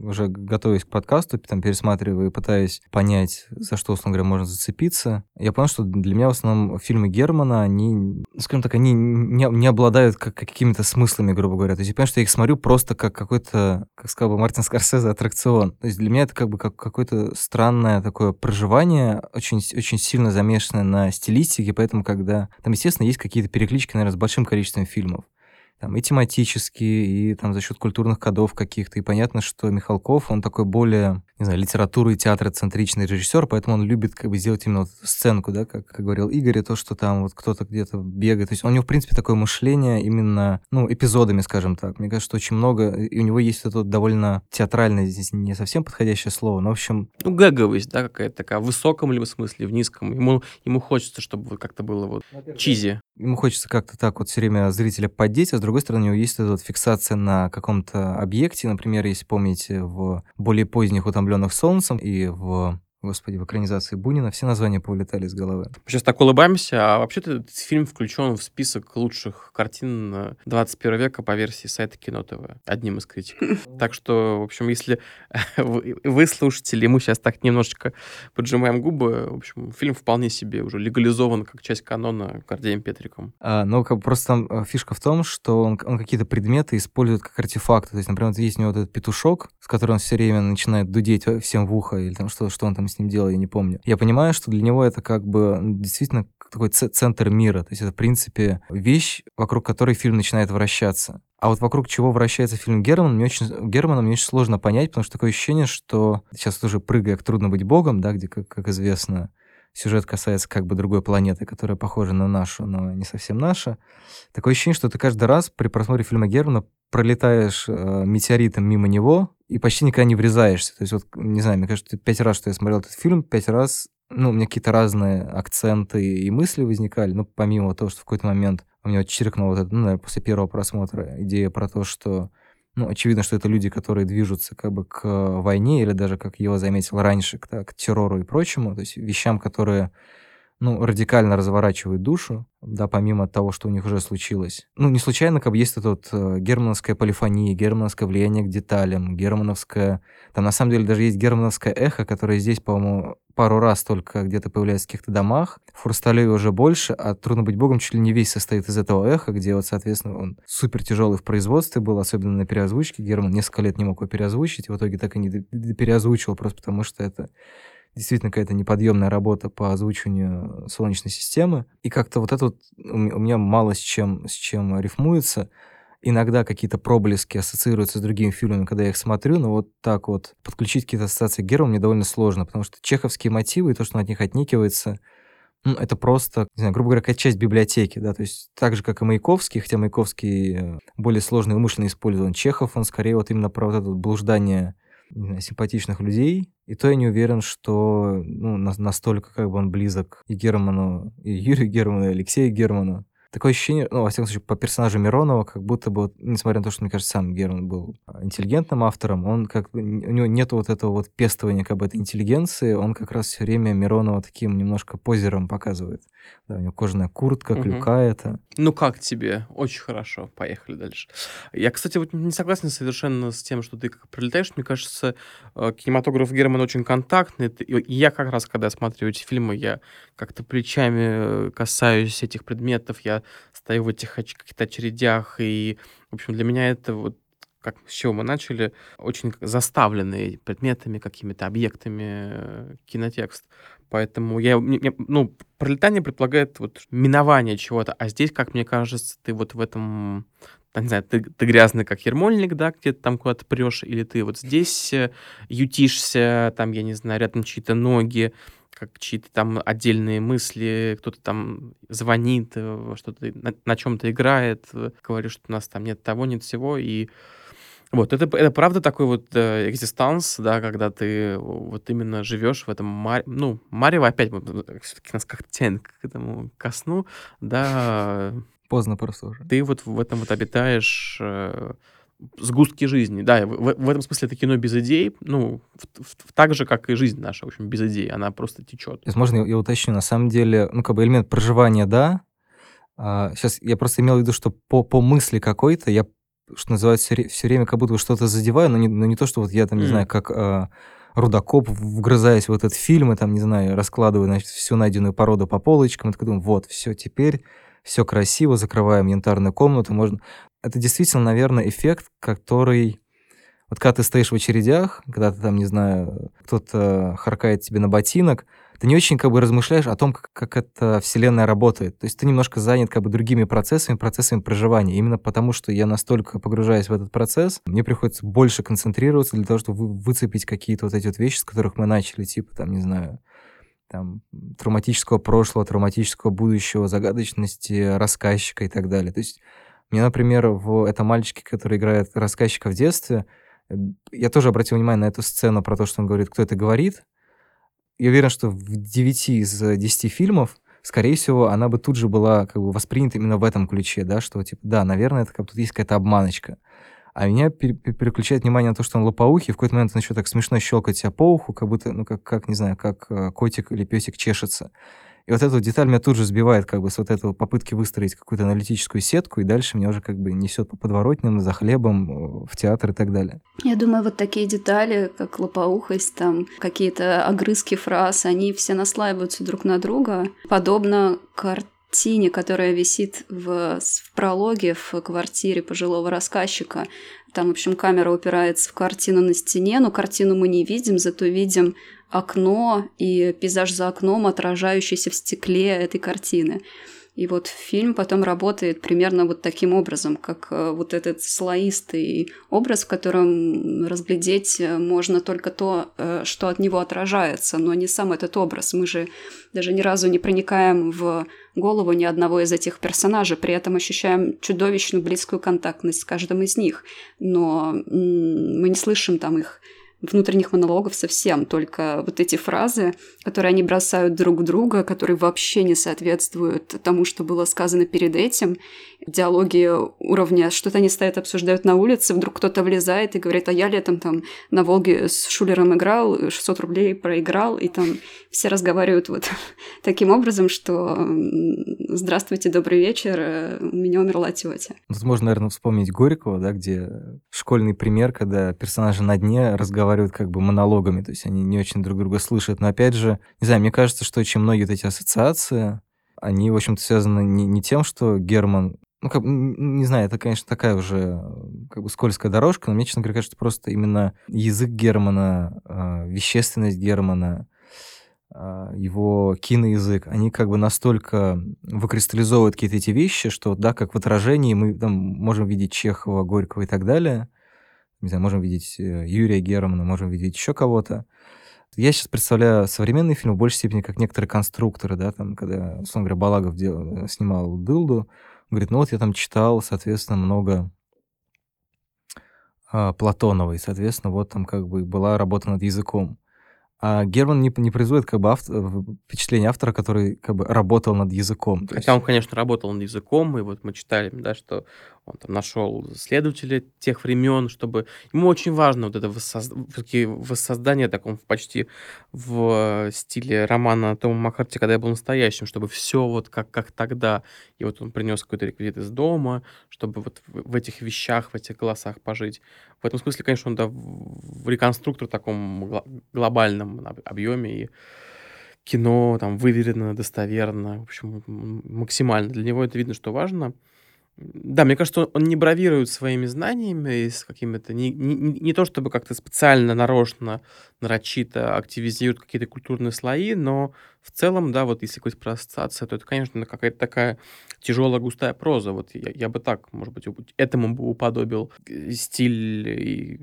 уже готовясь к подкасту, там пересматриваю и пытаюсь понять, за что, условно говоря, можно зацепиться. Я понял, что для меня в основном фильмы Германа, они, скажем так, они не, не обладают как, какими-то смыслами, грубо говоря. То есть я понимаю, что я их смотрю просто как какой-то, как сказал бы Мартин Скорсезе, аттракцион. То есть для меня это как бы как какое-то странное такое проживание, очень, очень сильно замешанное на стилистике, поэтому когда... Там, естественно, есть какие-то переклички, наверное, с большим количеством фильмов там, и тематические, и там за счет культурных кодов каких-то. И понятно, что Михалков, он такой более, не знаю, литературы и театроцентричный режиссер, поэтому он любит как бы сделать именно вот сценку, да, как, как говорил Игорь, то, что там вот кто-то где-то бегает. То есть у него, в принципе, такое мышление именно, ну, эпизодами, скажем так. Мне кажется, что очень много, и у него есть это довольно театральное, здесь не совсем подходящее слово, но, в общем...
Ну, гэговость, да, какая-то такая, в высоком либо смысле, в низком. Ему, ему хочется, чтобы вот как-то было вот чизи.
Ему хочется как-то так вот все время зрителя поддеть, а с другой стороны, у него есть эта вот фиксация на каком-то объекте. Например, если помните, в более поздних «Утомленных солнцем» и в Господи, в экранизации Бунина все названия повылетали из головы.
Мы сейчас так улыбаемся, а вообще-то этот фильм включен в список лучших картин 21 века по версии сайта Кино ТВ, одним из критиков. Так что, в общем, если вы, слушатели, мы сейчас так немножечко поджимаем губы, в общем, фильм вполне себе уже легализован как часть канона Гордеем Петриком.
А, ну, как просто там э, фишка в том, что он, он какие-то предметы использует как артефакты. То есть, например, есть у него вот этот петушок, с которым он все время начинает дудеть всем в ухо, или там что, что он там с ним делал, я не помню. Я понимаю, что для него это как бы действительно такой центр мира. То есть это, в принципе, вещь, вокруг которой фильм начинает вращаться. А вот вокруг чего вращается фильм Герман, мне очень, Германа мне очень сложно понять, потому что такое ощущение, что сейчас тоже прыгая к «Трудно быть богом», да, где, как, как известно, сюжет касается как бы другой планеты, которая похожа на нашу, но не совсем наша. Такое ощущение, что ты каждый раз при просмотре фильма Германа пролетаешь э, метеоритом мимо него и почти никогда не врезаешься. То есть вот, не знаю, мне кажется, пять раз, что я смотрел этот фильм, пять раз, ну, у меня какие-то разные акценты и мысли возникали, ну, помимо того, что в какой-то момент у меня вот чиркнула вот это, ну, наверное, после первого просмотра идея про то, что ну, очевидно, что это люди, которые движутся как бы к войне, или даже, как его заметил раньше, к, к террору и прочему, то есть вещам, которые ну, радикально разворачивают душу, да, помимо того, что у них уже случилось. Ну, не случайно, как бы есть эта вот э, германовская полифония, германовское влияние к деталям, германовское... Там, на самом деле, даже есть германовское эхо, которое здесь, по-моему, пару раз только где-то появляется в каких-то домах. В Фурсталеве уже больше, а «Трудно быть богом» чуть ли не весь состоит из этого эха, где вот, соответственно, он супер тяжелый в производстве был, особенно на переозвучке. Герман несколько лет не мог его переозвучить, и в итоге так и не переозвучил, просто потому что это действительно какая-то неподъемная работа по озвучиванию Солнечной системы. И как-то вот это вот у меня мало с чем, с чем рифмуется. Иногда какие-то проблески ассоциируются с другими фильмами, когда я их смотрю, но вот так вот подключить какие-то ассоциации к героям мне довольно сложно, потому что чеховские мотивы и то, что от них отникивается, ну, это просто, не знаю, грубо говоря, какая часть библиотеки, да, то есть так же, как и Маяковский, хотя Маяковский э, более сложный умышленно использован, Чехов, он скорее вот именно про вот это блуждание симпатичных людей, и то я не уверен, что ну, настолько как бы он близок и Герману, и Юрию Герману, и Алексею Герману. Такое ощущение, ну, во всяком случае, по персонажу Миронова, как будто бы, вот, несмотря на то, что, мне кажется, сам Герман был интеллигентным автором, он как у него нет вот этого вот пестования как бы этой интеллигенции, он как раз все время Миронова таким немножко позером показывает. Да, у него кожаная куртка, угу. клюка это.
Ну как тебе? Очень хорошо. Поехали дальше. Я, кстати, вот не согласен совершенно с тем, что ты как прилетаешь. Мне кажется, э, кинематограф Германа очень контактный. И я как раз, когда смотрю эти фильмы, я как-то плечами э, касаюсь этих предметов, я стою в этих каких-то очередях, и, в общем, для меня это вот как с чего мы начали, очень заставленный предметами, какими-то объектами э, кинотекст. Поэтому я, ну, пролетание предполагает вот минование чего-то, а здесь, как мне кажется, ты вот в этом, не знаю, ты, ты грязный как ермольник, да, где-то там куда-то прешь, или ты вот здесь э, ютишься, там, я не знаю, рядом чьи-то ноги, как чьи-то там отдельные мысли, кто-то там звонит, э, что-то на, на чем-то играет, э, говорит, что у нас там нет того, нет всего, и вот, это, это правда такой вот э, экзистанс, да, когда ты вот именно живешь в этом маре, ну, Марево опять все-таки нас как тянет к этому ко сну, да.
Поздно просто уже.
Ты вот в этом вот обитаешь э, сгустки жизни, да, в, в этом смысле это кино без идей, ну, в, в, так же, как и жизнь наша, в общем, без идей, она просто течет.
Сейчас можно я, я уточню, на самом деле, ну, как бы элемент проживания, да, а, сейчас я просто имел в виду, что по, по мысли какой-то я что называется, все время как будто бы что-то задеваю, но не, но не то, что вот я там, не mm. знаю, как э, рудокоп, вгрызаясь в этот фильм и там, не знаю, раскладываю, значит, всю найденную породу по полочкам, и такой думаю, вот, все, теперь все красиво, закрываем янтарную комнату, можно... Это действительно, наверное, эффект, который... Вот когда ты стоишь в очередях, когда ты там, не знаю, кто-то харкает тебе на ботинок, ты не очень как бы размышляешь о том, как, как эта вселенная работает. То есть ты немножко занят как бы другими процессами, процессами проживания. Именно потому, что я настолько погружаюсь в этот процесс, мне приходится больше концентрироваться для того, чтобы выцепить какие-то вот эти вот вещи, с которых мы начали, типа, там, не знаю, там, травматического прошлого, травматического будущего, загадочности рассказчика и так далее. То есть мне, например, в этом мальчике, который играет рассказчика в детстве, э, я тоже обратил внимание на эту сцену про то, что он говорит, кто это говорит, я уверен, что в 9 из 10 фильмов, скорее всего, она бы тут же была как бы воспринята именно в этом ключе, да, что, типа, да, наверное, это как тут есть какая-то обманочка. А меня переключает внимание на то, что он лопоухий, в какой-то момент он еще так смешно щелкать себя по уху, как будто, ну, как, как не знаю, как э, котик или песик чешется. И вот эта деталь меня тут же сбивает как бы с вот этого попытки выстроить какую-то аналитическую сетку, и дальше меня уже как бы несет по подворотням, за хлебом, э, в театр и так далее.
Я думаю, вот такие детали, как лопоухость, там какие-то огрызки фраз, они все наслаиваются друг на друга, подобно картине, которая висит в, в прологе в квартире пожилого рассказчика. Там, в общем, камера упирается в картину на стене, но картину мы не видим, зато видим окно и пейзаж за окном, отражающийся в стекле этой картины. И вот фильм потом работает примерно вот таким образом, как э, вот этот слоистый образ, в котором разглядеть э, можно только то, э, что от него отражается, но не сам этот образ. Мы же даже ни разу не проникаем в голову ни одного из этих персонажей, при этом ощущаем чудовищную близкую контактность с каждым из них, но мы не слышим там их внутренних монологов совсем, только вот эти фразы, которые они бросают друг друга, которые вообще не соответствуют тому, что было сказано перед этим. Диалоги уровня, что-то они стоят, обсуждают на улице, вдруг кто-то влезает и говорит, а я летом там на Волге с Шулером играл, 600 рублей проиграл, и там все разговаривают вот таким образом, что «Здравствуйте, добрый вечер, э, у меня умерла тетя».
Тут можно, наверное, вспомнить Горького, да, где школьный пример, когда персонажи на дне разговаривают как бы монологами, то есть они не очень друг друга слышат. Но опять же, не знаю, мне кажется, что очень многие вот эти ассоциации, они, в общем-то, связаны не, не тем, что Герман ну, как, не знаю, это, конечно, такая уже как бы скользкая дорожка, но мне, честно говоря, кажется, просто именно язык Германа, э, вещественность Германа, э, его киноязык, они как бы настолько выкристаллизовывают какие-то эти вещи, что, да, как в отражении мы там можем видеть Чехова, Горького и так далее, не знаю, можем видеть э, Юрия Германа, можем видеть еще кого-то, я сейчас представляю современный фильм в большей степени как некоторые конструкторы, да, там, когда, условно говоря, Балагов делал, снимал «Дылду», говорит, ну вот я там читал, соответственно, много а, Платоновой, соответственно, вот там как бы была работа над языком. А Герман не, не производит как бы автор, впечатление автора, который как бы работал над языком.
Хотя есть... он, конечно, работал над языком, и вот мы читали, да, что он там нашел следователя тех времен, чтобы... Ему очень важно вот это воссоз... воссоздание таком почти в стиле романа Тома Маккарти, когда я был настоящим, чтобы все вот как, как тогда. И вот он принес какой-то реквизит из дома, чтобы вот в этих вещах, в этих голосах пожить. В этом смысле, конечно, он да, в реконструктор таком глобальном объеме и кино там выверено, достоверно, в общем, максимально. Для него это видно, что важно. Да, мне кажется, он не бравирует своими знаниями, с какими-то... Не, не, не то чтобы как-то специально, нарочно, нарочито активизирует какие-то культурные слои, но в целом, да, вот если говорить про ассоциации, то это, конечно, какая-то такая тяжелая, густая проза. Вот я, я бы так, может быть, этому бы уподобил стиль и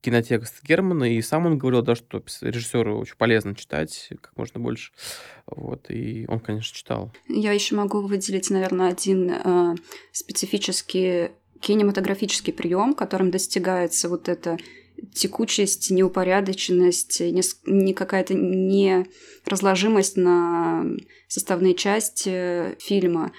кинотекст Германа, и сам он говорил, да, что режиссеру очень полезно читать как можно больше. Вот, и он, конечно, читал.
Я еще могу выделить, наверное, один э, специфический кинематографический прием, которым достигается вот эта текучесть, неупорядоченность, не, не какая-то неразложимость на составные части фильма.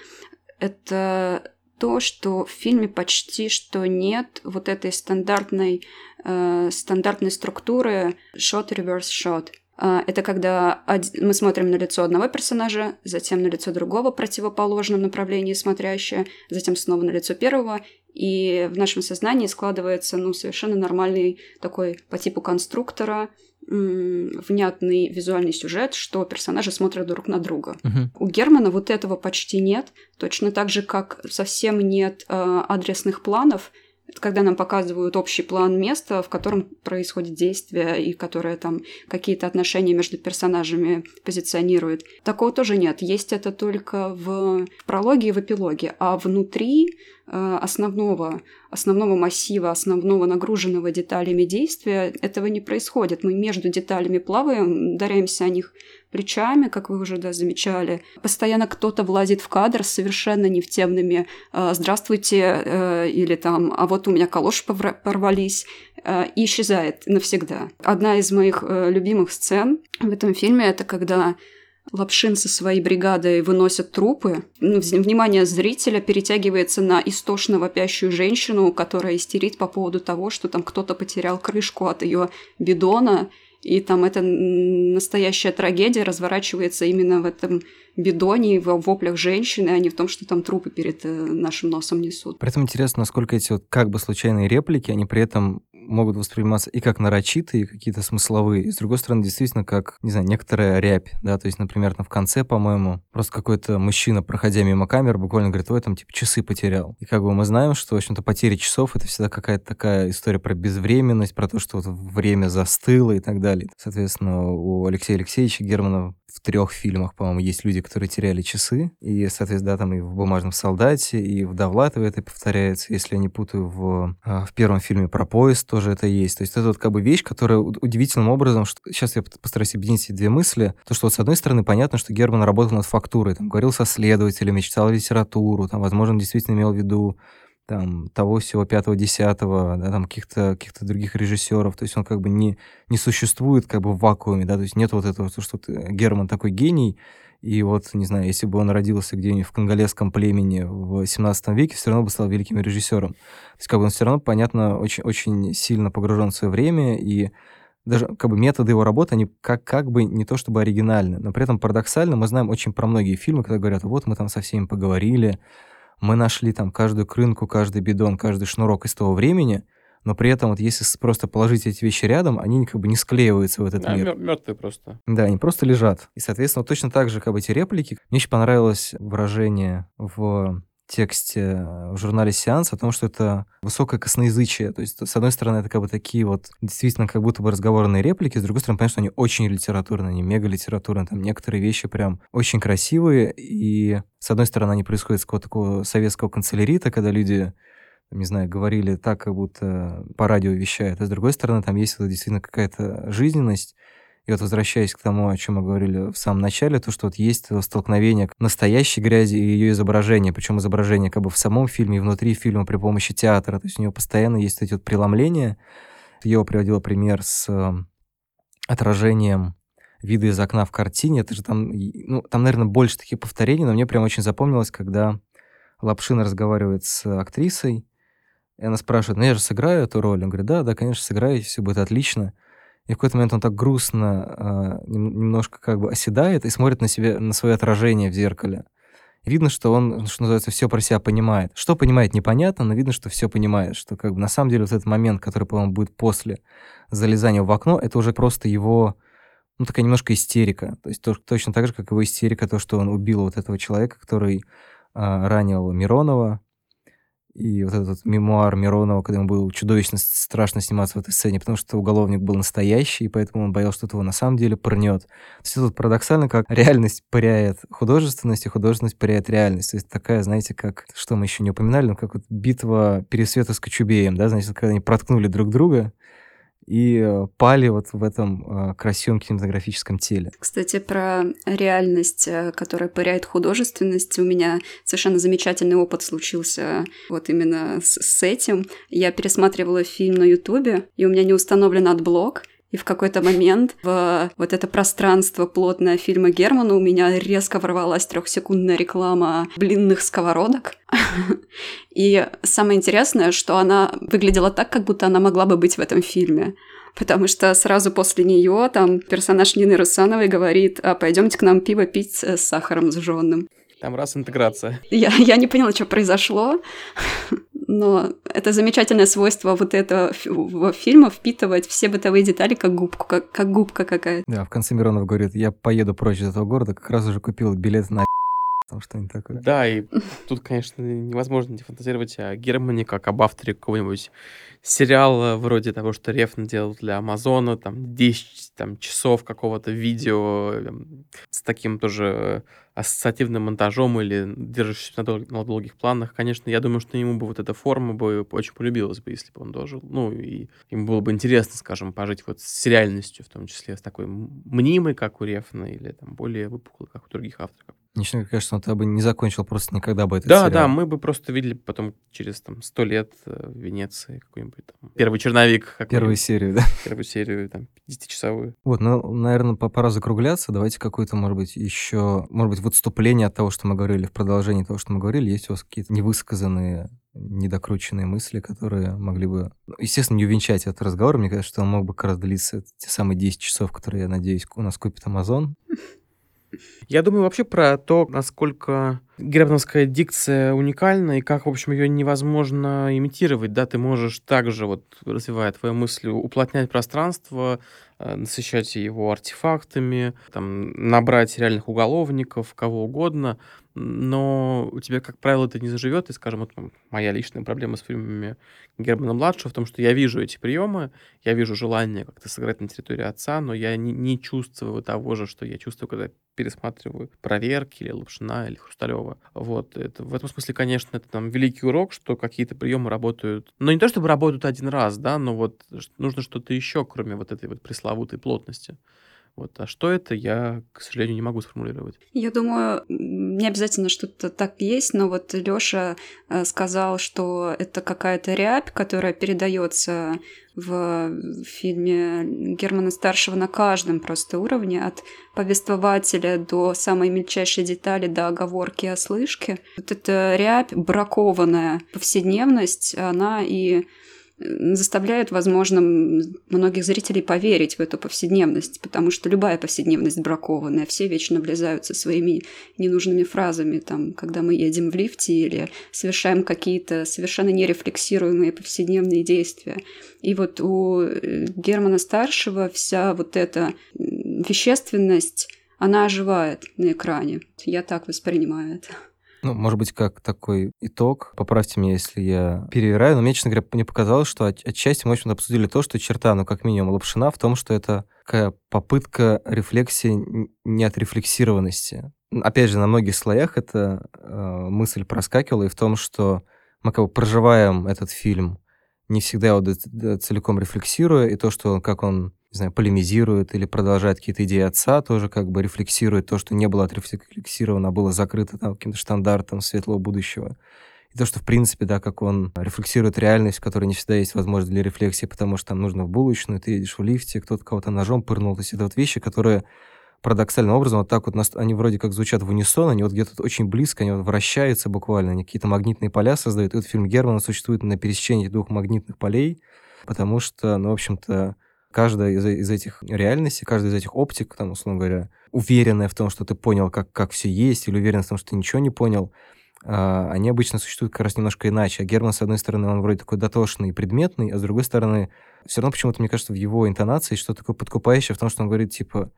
Это то, что в фильме почти что нет вот этой стандартной, э, стандартной структуры shot, reverse shot. Э, это когда мы смотрим на лицо одного персонажа, затем на лицо другого противоположном направлении смотрящее, затем снова на лицо первого, и в нашем сознании складывается ну, совершенно нормальный такой по типу конструктора внятный визуальный сюжет, что персонажи смотрят друг на друга.
Угу.
У Германа вот этого почти нет, точно так же, как совсем нет э, адресных планов, когда нам показывают общий план места, в котором происходит действие и которое там какие-то отношения между персонажами позиционирует. Такого тоже нет. Есть это только в прологе и в эпилоге. А внутри основного, основного массива, основного нагруженного деталями действия, этого не происходит. Мы между деталями плаваем, ударяемся о них плечами, как вы уже да, замечали. Постоянно кто-то влазит в кадр с совершенно не в темными э, «здравствуйте» э, или там «а вот у меня калоши порвались» и исчезает навсегда. Одна из моих любимых сцен в этом фильме – это когда Лапшин со своей бригадой выносят трупы. Внимание зрителя перетягивается на истошно вопящую женщину, которая истерит по поводу того, что там кто-то потерял крышку от ее бидона, и там эта настоящая трагедия разворачивается именно в этом бидоне, в воплях женщины, а не в том, что там трупы перед э, нашим носом несут.
При этом интересно, насколько эти вот как бы случайные реплики, они при этом могут восприниматься и как нарочитые, какие-то смысловые, и с другой стороны, действительно, как, не знаю, некоторая рябь, да, то есть, например, там в конце, по-моему, просто какой-то мужчина, проходя мимо камер, буквально говорит, ой, там, типа, часы потерял. И как бы мы знаем, что, в общем-то, потеря часов — это всегда какая-то такая история про безвременность, про то, что вот время застыло и так далее. Соответственно, у Алексея Алексеевича Германа в трех фильмах, по-моему, есть люди, которые теряли часы. И, соответственно, да, там и в «Бумажном солдате», и в «Довлатове» это повторяется. Если я не путаю, в, а, в первом фильме про поезд тоже это есть. То есть это вот как бы вещь, которая удивительным образом... Что... Сейчас я постараюсь объединить эти две мысли. То, что вот с одной стороны понятно, что Герман работал над фактурой, там, говорил со следователями, читал литературу, там, возможно, действительно имел в виду там, того всего пятого, десятого, да, там, каких-то каких других режиссеров. То есть он как бы не, не существует как бы в вакууме, да, то есть нет вот этого, что Герман такой гений, и вот, не знаю, если бы он родился где-нибудь в конголезском племени в 17 веке, все равно бы стал великим режиссером. То есть как бы он все равно, понятно, очень, очень сильно погружен в свое время, и даже как бы методы его работы, они как, как бы не то чтобы оригинальны, но при этом парадоксально мы знаем очень про многие фильмы, когда говорят, вот мы там со всеми поговорили, мы нашли там каждую крынку, каждый бидон, каждый шнурок из того времени, но при этом вот если просто положить эти вещи рядом, они как бы не склеиваются в этот
да,
мир.
мертвые просто.
Да, они просто лежат. И, соответственно, точно так же, как бы эти реплики. Мне очень понравилось выражение в тексте в журнале «Сеанс» о том, что это высокое косноязычие. То есть, с одной стороны, это как бы такие вот действительно как будто бы разговорные реплики, с другой стороны, понятно, что они очень литературные, они мега литературные, там некоторые вещи прям очень красивые, и с одной стороны, они происходят с какого-то такого советского канцелярита, когда люди не знаю, говорили так, как будто по радио вещают, а с другой стороны, там есть действительно какая-то жизненность, и вот возвращаясь к тому, о чем мы говорили в самом начале, то, что вот есть столкновение настоящей грязи и ее изображения, причем изображение как бы в самом фильме и внутри фильма при помощи театра, то есть у него постоянно есть эти вот преломления. Ева приводила пример с э, отражением вида из окна в картине, это же там, ну, там, наверное, больше таких повторений, но мне прям очень запомнилось, когда Лапшин разговаривает с актрисой, и она спрашивает, ну я же сыграю эту роль? Он говорит, да, да, конечно, сыграете, все будет отлично. И в какой-то момент он так грустно э, немножко как бы оседает и смотрит на себя, на свое отражение в зеркале. Видно, что он, что называется, все про себя понимает. Что понимает, непонятно, но видно, что все понимает. Что как бы на самом деле вот этот момент, который, по-моему, будет после залезания в окно, это уже просто его, ну, такая немножко истерика. То есть то, точно так же, как его истерика, то, что он убил вот этого человека, который э, ранил Миронова, и вот этот мемуар Миронова, когда ему было чудовищно страшно сниматься в этой сцене, потому что уголовник был настоящий, и поэтому он боялся, что его на самом деле пырнет. То есть это парадоксально, как реальность паряет художественность, и художественность паряет реальность. То есть такая, знаете, как, что мы еще не упоминали, ну, как вот битва Пересвета с Кочубеем, да, значит, когда они проткнули друг друга, и э, пали вот в этом э, красивом кинематографическом теле.
Кстати, про реальность, э, которая пыряет художественность, у меня совершенно замечательный опыт случился вот именно с, с этим. Я пересматривала фильм на Ютубе, и у меня не установлен AdBlock, и в какой-то момент в вот это пространство плотное фильма Германа у меня резко ворвалась трехсекундная реклама блинных сковородок. И самое интересное, что она выглядела так, как будто она могла бы быть в этом фильме. Потому что сразу после нее там персонаж Нины Русановой говорит, а пойдемте к нам пиво пить с сахаром сжженным.
Там раз интеграция.
Я, я не поняла, что произошло но это замечательное свойство вот этого фильма впитывать все бытовые детали как губку, как, как губка какая-то.
Да, в конце Миронов говорит, я поеду прочь из этого города, как раз уже купил билет на там что-нибудь такое.
Да, и тут, конечно, невозможно не фантазировать о Германии как об авторе какого-нибудь сериала вроде того, что Рефн делал для Амазона, там 10 там, часов какого-то видео там, с таким тоже ассоциативным монтажом или держащимся на, дол- на долгих планах. Конечно, я думаю, что ему бы вот эта форма бы очень полюбилась бы, если бы он дожил. Ну, и ему было бы интересно, скажем, пожить вот с реальностью, в том числе с такой мнимой, как у Рефна, или там более выпуклой, как у других авторов.
Мне кажется, он бы не закончил просто никогда бы этот
Да,
сериал.
да, мы бы просто видели потом через там сто лет э, в Венеции какой-нибудь там первый черновик.
Первую серию, да.
Первую серию, там, 50-часовую.
Вот, ну, наверное, пора закругляться. Давайте какое-то, может быть, еще, может быть, в отступление от того, что мы говорили, в продолжении того, что мы говорили, есть у вас какие-то невысказанные недокрученные мысли, которые могли бы, ну, естественно, не увенчать этот разговор. Мне кажется, что он мог бы как раз длиться те самые 10 часов, которые, я надеюсь, у нас купит Amazon.
Я думаю вообще про то, насколько германовская дикция уникальна и как, в общем, ее невозможно имитировать, да, ты можешь также, вот, развивая твою мысль, уплотнять пространство, э, насыщать его артефактами, там, набрать реальных уголовников, кого угодно, но у тебя, как правило, это не заживет. И, скажем, вот моя личная проблема с фильмами Германа-младшего в том, что я вижу эти приемы, я вижу желание как-то сыграть на территории отца, но я не, не чувствую того же, что я чувствую, когда пересматриваю проверки или Лапшина, или Хрусталева. Вот. Это, в этом смысле, конечно, это там великий урок, что какие-то приемы работают, но не то чтобы работают один раз, да, но вот нужно что-то еще, кроме вот этой вот пресловутой плотности. Вот. А что это, я, к сожалению, не могу сформулировать.
Я думаю, не обязательно что-то так есть, но вот Лёша э, сказал, что это какая-то рябь, которая передается в фильме Германа Старшего на каждом просто уровне, от повествователя до самой мельчайшей детали, до оговорки о слышке. Вот эта рябь, бракованная повседневность, она и заставляют, возможно, многих зрителей поверить в эту повседневность, потому что любая повседневность бракованная, все вечно влезают со своими ненужными фразами, там, когда мы едем в лифте или совершаем какие-то совершенно нерефлексируемые повседневные действия. И вот у э, Германа Старшего вся вот эта вещественность, она оживает на экране. Я так воспринимаю это.
Ну, может быть, как такой итог, поправьте меня, если я перевираю, но мне, честно говоря, мне показалось, что от, отчасти мы, в общем-то, обсудили то, что черта, ну, как минимум, Лапшина в том, что это такая попытка рефлексии не от рефлексированности. Опять же, на многих слоях эта э, мысль проскакивала и в том, что мы как бы проживаем этот фильм, не всегда его целиком рефлексируя, и то, что как он не знаю, полемизирует или продолжает какие-то идеи отца, тоже как бы рефлексирует то, что не было отрефлексировано, а было закрыто там, каким-то стандартом светлого будущего. И то, что, в принципе, да, как он рефлексирует реальность, в которой не всегда есть возможность для рефлексии, потому что там нужно в булочную, ты едешь в лифте, кто-то кого-то ножом пырнул. То есть это вот вещи, которые парадоксальным образом вот так вот, они вроде как звучат в унисон, они вот где-то очень близко, они вот вращаются буквально, они какие-то магнитные поля создают. И вот фильм Германа существует на пересечении двух магнитных полей, потому что, ну, в общем-то, каждая из, из этих реальностей, каждая из этих оптик, там, условно говоря, уверенная в том, что ты понял, как, как все есть, или уверенная в том, что ты ничего не понял, а, они обычно существуют как раз немножко иначе. А Герман, с одной стороны, он вроде такой дотошный и предметный, а с другой стороны, все равно почему-то, мне кажется, в его интонации что-то такое подкупающее в том, что он говорит, типа,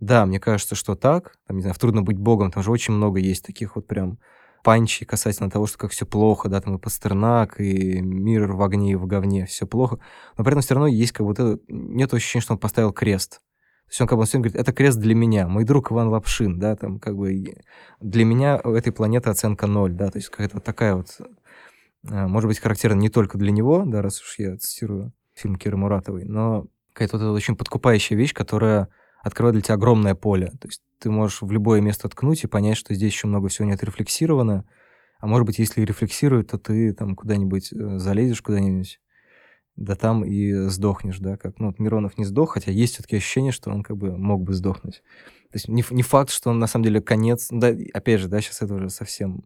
да, мне кажется, что так, там, не знаю, «Трудно быть богом», там же очень много есть таких вот прям панчи касательно того, что как все плохо, да, там и Пастернак, и мир в огне и в говне, все плохо. Но при этом все равно есть как будто... Нет ощущения, что он поставил крест. То есть он как бы он все говорит, это крест для меня, мой друг Иван Лапшин, да, там как бы для меня у этой планеты оценка ноль, да, то есть какая-то вот такая вот, э, может быть, характерна не только для него, да, раз уж я цитирую фильм Киры Муратовой, но какая-то вот очень подкупающая вещь, которая открывает для тебя огромное поле. То есть ты можешь в любое место ткнуть и понять, что здесь еще много всего не отрефлексировано. А может быть, если рефлексирует, то ты там куда-нибудь э, залезешь куда-нибудь, да там и сдохнешь, да, как, ну, вот Миронов не сдох, хотя есть все-таки ощущение, что он как бы мог бы сдохнуть. То есть не, не факт, что он на самом деле конец, да, опять же, да, сейчас это уже совсем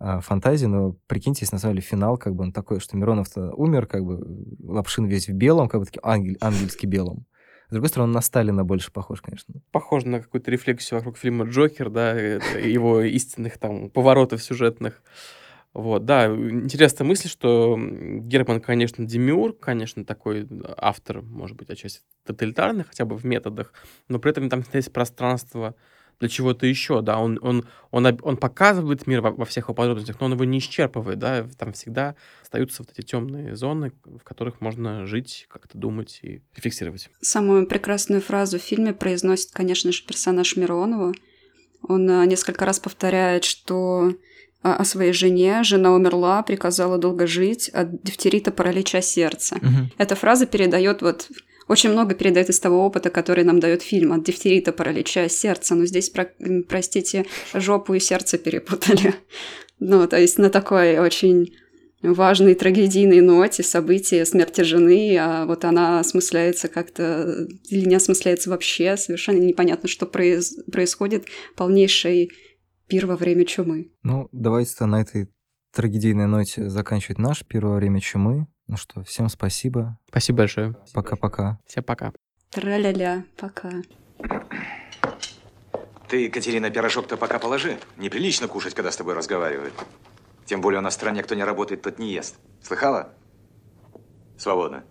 а, фантазии, но прикиньте, если на самом деле финал, как бы он такой, что Миронов умер, как бы Лапшин весь в белом, как бы таким ангель, ангельски белым. С другой стороны, он на Сталина больше похож, конечно.
Похож на какую-то рефлексию вокруг фильма «Джокер», да, его истинных там поворотов сюжетных. Вот, да, интересная мысль, что Герман, конечно, демиург, конечно, такой автор, может быть, отчасти тоталитарный, хотя бы в методах, но при этом там есть пространство для чего-то еще, да, он, он, он, он показывает мир во, во всех его подробностях, но он его не исчерпывает, да, там всегда остаются вот эти темные зоны, в которых можно жить, как-то думать и рефлексировать.
Самую прекрасную фразу в фильме произносит, конечно же, персонаж Миронова. Он а, несколько раз повторяет, что а, о своей жене. Жена умерла, приказала долго жить от дифтерита паралича сердца. Угу. Эта фраза передает вот очень много передает из того опыта, который нам дает фильм от дифтерита, паралича сердца. Но здесь, про, простите, жопу и сердце перепутали. Ну, то есть на такой очень важной трагедийной ноте события смерти жены, а вот она осмысляется как-то или не осмысляется вообще, совершенно непонятно, что произ... происходит, полнейший пир во время чумы.
Ну, давайте на этой трагедийной ноте заканчивать наш пир во время чумы. Ну что, всем спасибо.
Спасибо большое.
Пока-пока.
Всем пока.
Тра-ля-ля, пока.
Ты, Катерина, пирожок-то пока положи. Неприлично кушать, когда с тобой разговаривают. Тем более у нас в стране кто не работает, тот не ест. Слыхала? Свободно.